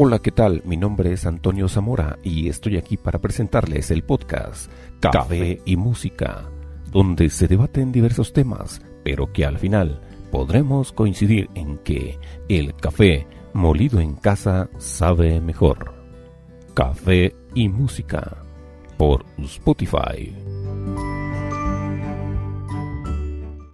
Hola, ¿qué tal? Mi nombre es Antonio Zamora y estoy aquí para presentarles el podcast Café y Música, donde se debaten diversos temas, pero que al final podremos coincidir en que el café molido en casa sabe mejor. Café y Música por Spotify.